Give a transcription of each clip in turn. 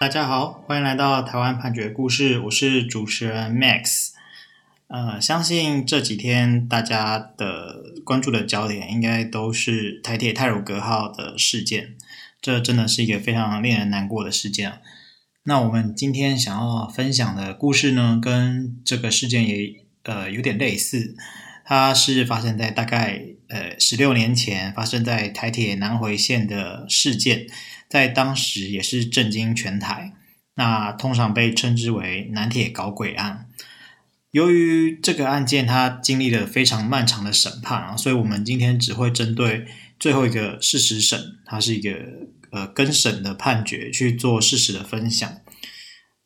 大家好，欢迎来到台湾判决故事，我是主持人 Max。呃，相信这几天大家的关注的焦点应该都是台铁泰鲁阁号的事件，这真的是一个非常令人难过的事件。那我们今天想要分享的故事呢，跟这个事件也呃有点类似，它是发生在大概呃十六年前，发生在台铁南回线的事件。在当时也是震惊全台，那通常被称之为南铁搞鬼案。由于这个案件它经历了非常漫长的审判啊，所以我们今天只会针对最后一个事实审，它是一个呃更审的判决去做事实的分享。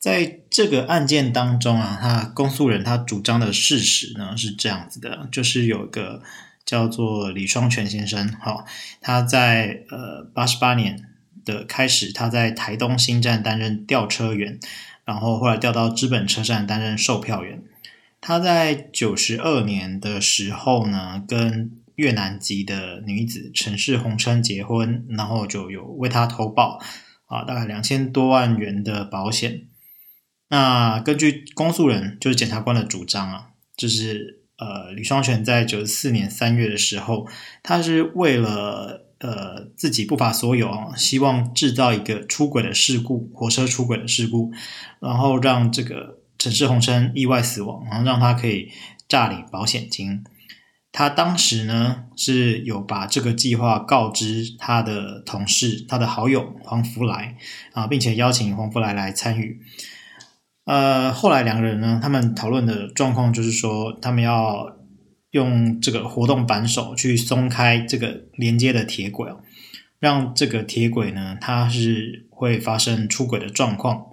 在这个案件当中啊，他公诉人他主张的事实呢是这样子的，就是有一个叫做李双全先生，哈，他在呃八十八年。的开始，他在台东新站担任调车员，然后后来调到知本车站担任售票员。他在九十二年的时候呢，跟越南籍的女子陈氏红春结婚，然后就有为他投保啊，大概两千多万元的保险。那根据公诉人就是检察官的主张啊，就是呃，李双全在九四年三月的时候，他是为了。呃，自己不法所有啊，希望制造一个出轨的事故，火车出轨的事故，然后让这个陈世红琛意外死亡，然后让他可以诈领保险金。他当时呢是有把这个计划告知他的同事、他的好友黄福来啊，并且邀请黄福来来参与。呃，后来两个人呢，他们讨论的状况就是说，他们要。用这个活动扳手去松开这个连接的铁轨，让这个铁轨呢，它是会发生出轨的状况。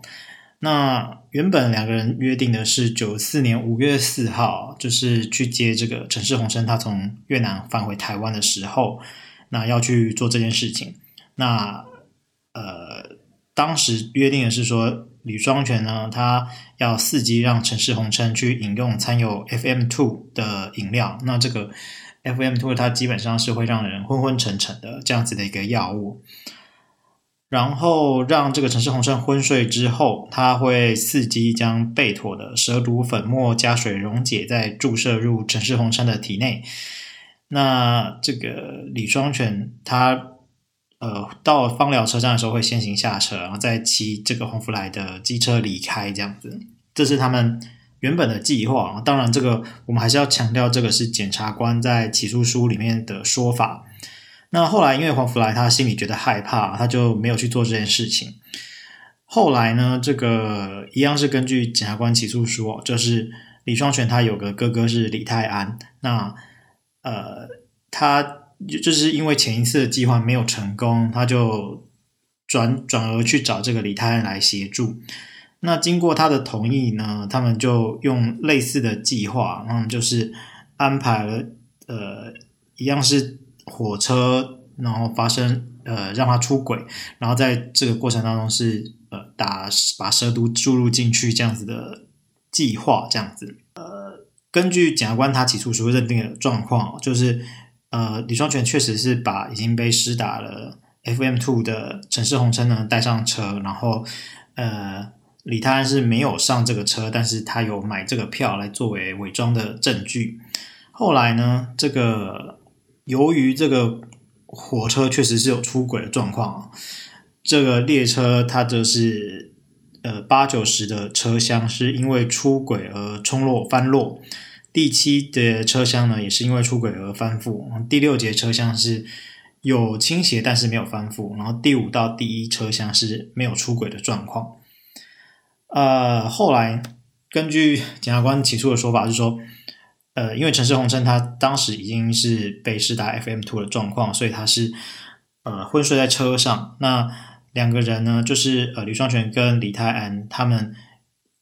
那原本两个人约定的是九四年五月四号，就是去接这个陈世红琛，他从越南返回台湾的时候，那要去做这件事情。那呃，当时约定的是说。李双全呢，他要伺机让陈氏红琛去饮用掺有 FM two 的饮料。那这个 FM two 它基本上是会让人昏昏沉沉的这样子的一个药物。然后让这个陈世红琛昏睡之后，他会伺机将贝妥的蛇毒粉末加水溶解，再注射入陈世红琛的体内。那这个李双全他。呃，到芳寮车站的时候会先行下车，然后再骑这个红福来的机车离开，这样子，这是他们原本的计划。当然，这个我们还是要强调，这个是检察官在起诉书里面的说法。那后来，因为黄福来他心里觉得害怕，他就没有去做这件事情。后来呢，这个一样是根据检察官起诉书，就是李双全他有个哥哥是李泰安，那呃，他。就是因为前一次的计划没有成功，他就转转而去找这个李泰安来协助。那经过他的同意呢，他们就用类似的计划，嗯，就是安排了呃一样是火车，然后发生呃让他出轨，然后在这个过程当中是呃打把蛇毒注入进去这样子的计划，这样子。呃，根据检察官他起诉书认定的状况，就是。呃，李双全确实是把已经被施打了 FM two 的陈氏红琛呢带上车，然后呃，李泰安是没有上这个车，但是他有买这个票来作为伪装的证据。后来呢，这个由于这个火车确实是有出轨的状况，这个列车它就是呃八九十的车厢是因为出轨而冲落翻落。第七节车厢呢，也是因为出轨而翻覆。第六节车厢是有倾斜，但是没有翻覆。然后第五到第一车厢是没有出轨的状况。呃，后来根据检察官起诉的说法是说，呃，因为陈世红称他当时已经是被施打 FM two 的状况，所以他是呃昏睡在车上。那两个人呢，就是呃李双全跟李泰安，他们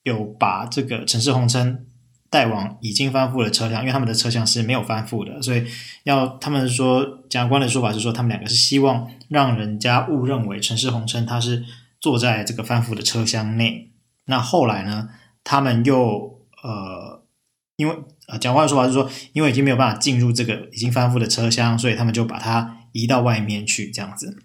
有把这个陈世红称。带往已经翻覆的车厢，因为他们的车厢是没有翻覆的，所以要他们说，检察官的说法是说，他们两个是希望让人家误认为陈世红称他是坐在这个翻覆的车厢内。那后来呢，他们又呃，因为呃，检察官的说法是说，因为已经没有办法进入这个已经翻覆的车厢，所以他们就把它移到外面去这样子。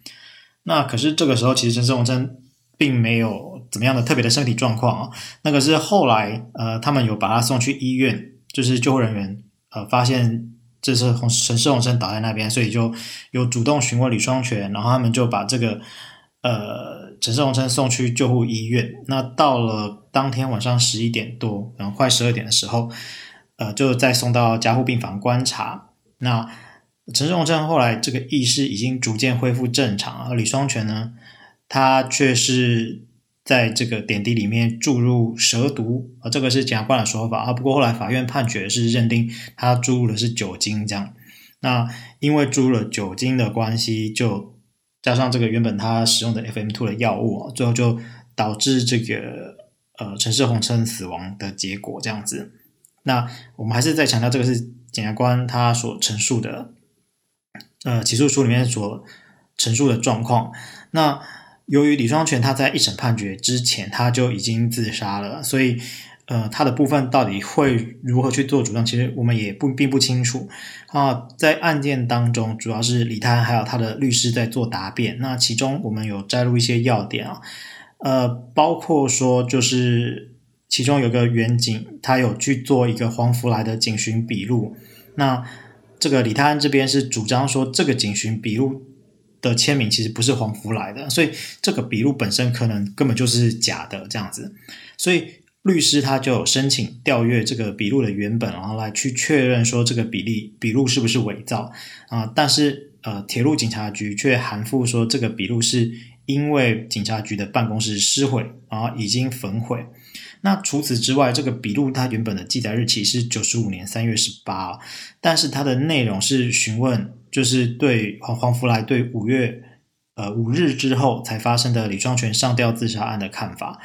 那可是这个时候，其实陈世红称并没有怎么样的特别的身体状况啊。那个是后来呃，他们有把他送去医院，就是救护人员呃发现这是洪陈世红琛倒在那边，所以就有主动询问李双全，然后他们就把这个呃陈世红琛送去救护医院。那到了当天晚上十一点多，然后快十二点的时候，呃，就再送到加护病房观察。那陈世红琛后来这个意识已经逐渐恢复正常，而李双全呢，他却是在这个点滴里面注入蛇毒，啊，这个是检察官的说法啊。不过后来法院判决是认定他注入的是酒精，这样。那因为注入了酒精的关系，就加上这个原本他使用的 FM Two 的药物，最后就导致这个呃陈世红称死亡的结果这样子。那我们还是再强调，这个是检察官他所陈述的。呃，起诉书里面所陈述的状况，那由于李双全他在一审判决之前他就已经自杀了，所以呃，他的部分到底会如何去做主张，其实我们也不并不清楚啊。在案件当中，主要是李泰安还有他的律师在做答辩，那其中我们有摘录一些要点啊，呃，包括说就是其中有个员警，他有去做一个黄福来的警询笔录，那。这个李泰安这边是主张说，这个警询笔录的签名其实不是黄福来的，所以这个笔录本身可能根本就是假的这样子。所以律师他就申请调阅这个笔录的原本，然后来去确认说这个笔例笔录是不是伪造啊？但是呃，铁路警察局却含糊说，这个笔录是因为警察局的办公室失毁，然后已经焚毁。那除此之外，这个笔录它原本的记载日期是九十五年三月十八，但是它的内容是询问，就是对黄黄福来对五月呃五日之后才发生的李双全上吊自杀案的看法。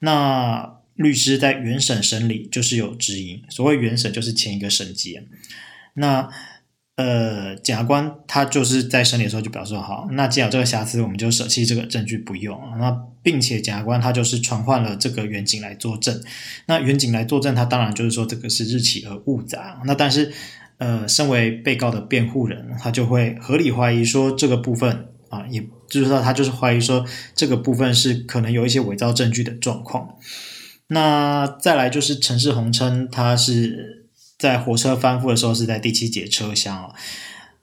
那律师在原审审理就是有质疑，所谓原审就是前一个审级。那呃，检察官他就是在审理的时候就表示好，那既然有这个瑕疵，我们就舍弃这个证据不用。那并且检察官他就是传唤了这个原警来作证。那原警来作证，他当然就是说这个是日期而误载。那但是呃，身为被告的辩护人，他就会合理怀疑说这个部分啊，也就是说他就是怀疑说这个部分是可能有一些伪造证据的状况。那再来就是陈氏红称，他是。在火车翻覆的时候是在第七节车厢哦，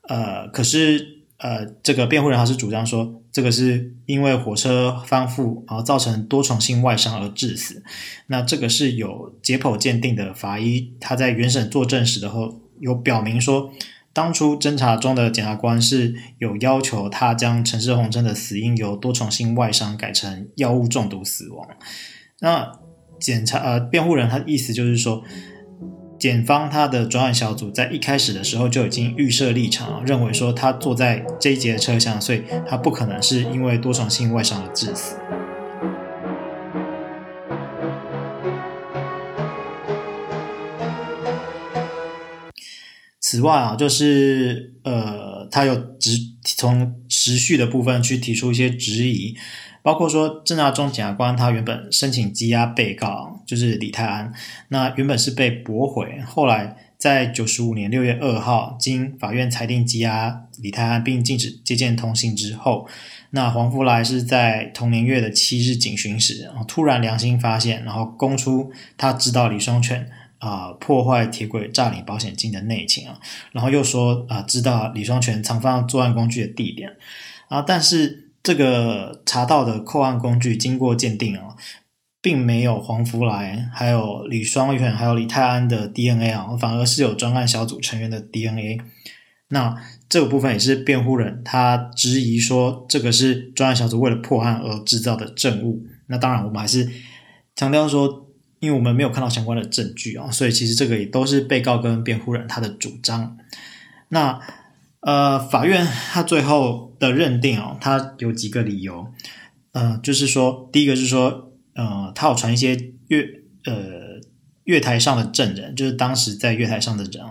呃，可是呃，这个辩护人他是主张说，这个是因为火车翻覆然后造成多重性外伤而致死。那这个是有解剖鉴定的法医他在原审作证时的后有表明说，当初侦查中的检察官是有要求他将陈世红真的死因由多重性外伤改成药物中毒死亡。那检察呃辩护人他的意思就是说。检方他的专案小组在一开始的时候就已经预设立场，认为说他坐在这一节车厢，所以他不可能是因为多重性外伤而致死。此外啊，就是呃，他有直从时序的部分去提出一些质疑。包括说，侦查中检察官他原本申请羁押被告就是李泰安，那原本是被驳回，后来在九十五年六月二号，经法院裁定羁押李泰安并禁止接见通信之后，那黄福来是在同年月的七日警询时，突然良心发现，然后供出他知道李双全啊、破坏铁轨诈领保险金的内情啊，然后又说啊、知道李双全藏放作案工具的地点啊，但是。这个查到的扣案工具经过鉴定啊，并没有黄福来、还有李双全、还有李泰安的 DNA 啊，反而是有专案小组成员的 DNA。那这个部分也是辩护人他质疑说，这个是专案小组为了破案而制造的证物。那当然，我们还是强调说，因为我们没有看到相关的证据啊，所以其实这个也都是被告跟辩护人他的主张。那。呃，法院他最后的认定哦，他有几个理由，呃，就是说，第一个是说，呃，他有传一些月呃月台上的证人，就是当时在月台上的人，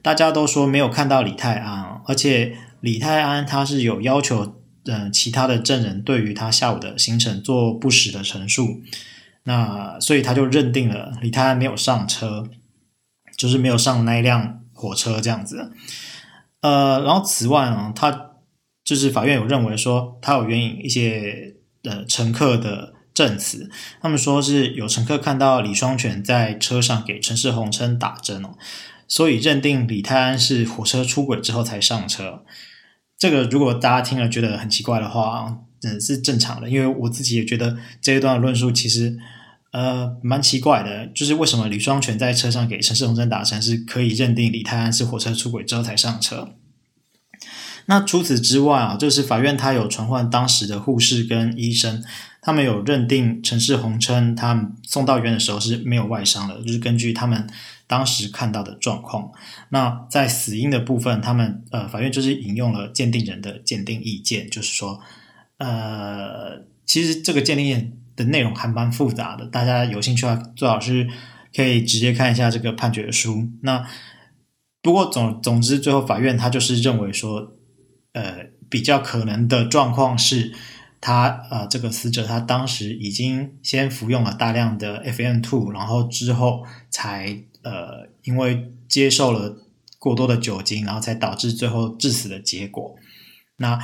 大家都说没有看到李泰安，而且李泰安他是有要求，呃，其他的证人对于他下午的行程做不实的陈述，那所以他就认定了李泰安没有上车，就是没有上那一辆火车这样子。呃，然后此外啊，他就是法院有认为说，他有援引一些呃乘客的证词，他们说是有乘客看到李双全在车上给陈世红称打针哦，所以认定李泰安是火车出轨之后才上车。这个如果大家听了觉得很奇怪的话，嗯，是正常的，因为我自己也觉得这一段论述其实呃蛮奇怪的，就是为什么李双全在车上给陈世红琛打针是可以认定李泰安是火车出轨之后才上车？那除此之外啊，就是法院他有传唤当时的护士跟医生。他们有认定陈世红称，他们送到医院的时候是没有外伤的，就是根据他们当时看到的状况。那在死因的部分，他们呃法院就是引用了鉴定人的鉴定意见，就是说，呃，其实这个鉴定的内容还蛮复杂的，大家有兴趣的话，最好是可以直接看一下这个判决书。那不过总总之，最后法院他就是认为说，呃，比较可能的状况是。他呃，这个死者他当时已经先服用了大量的 FM2，然后之后才呃，因为接受了过多的酒精，然后才导致最后致死的结果。那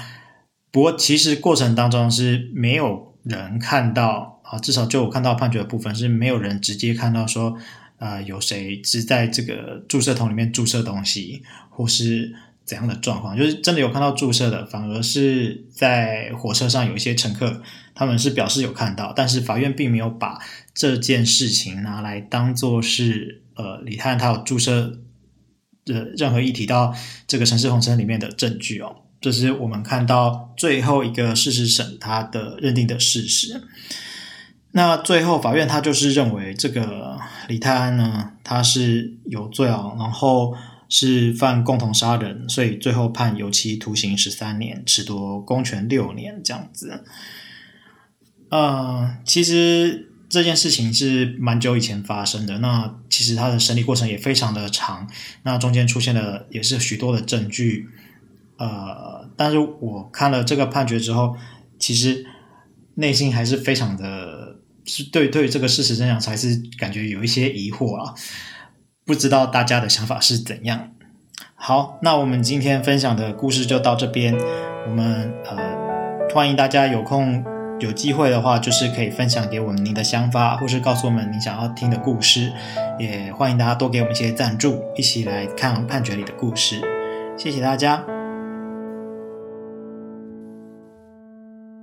不过其实过程当中是没有人看到啊，至少就我看到判决的部分是没有人直接看到说，呃，有谁是在这个注射筒里面注射东西，或是。怎样的状况？就是真的有看到注射的，反而是在火车上有一些乘客，他们是表示有看到，但是法院并没有把这件事情拿来当做是呃李探他有注射的任何一提到这个陈氏红尘里面的证据哦。这是我们看到最后一个事实审他的认定的事实。那最后法院他就是认为这个李泰安呢，他是有罪哦，然后。是犯共同杀人，所以最后判有期徒刑十三年，褫夺公权六年，这样子。呃，其实这件事情是蛮久以前发生的。那其实他的审理过程也非常的长，那中间出现了也是许多的证据。呃，但是我看了这个判决之后，其实内心还是非常的，是对对这个事实真相还是感觉有一些疑惑啊。不知道大家的想法是怎样？好，那我们今天分享的故事就到这边。我们呃，欢迎大家有空有机会的话，就是可以分享给我们您的想法，或是告诉我们你想要听的故事。也欢迎大家多给我们一些赞助，一起来看判决里的故事。谢谢大家。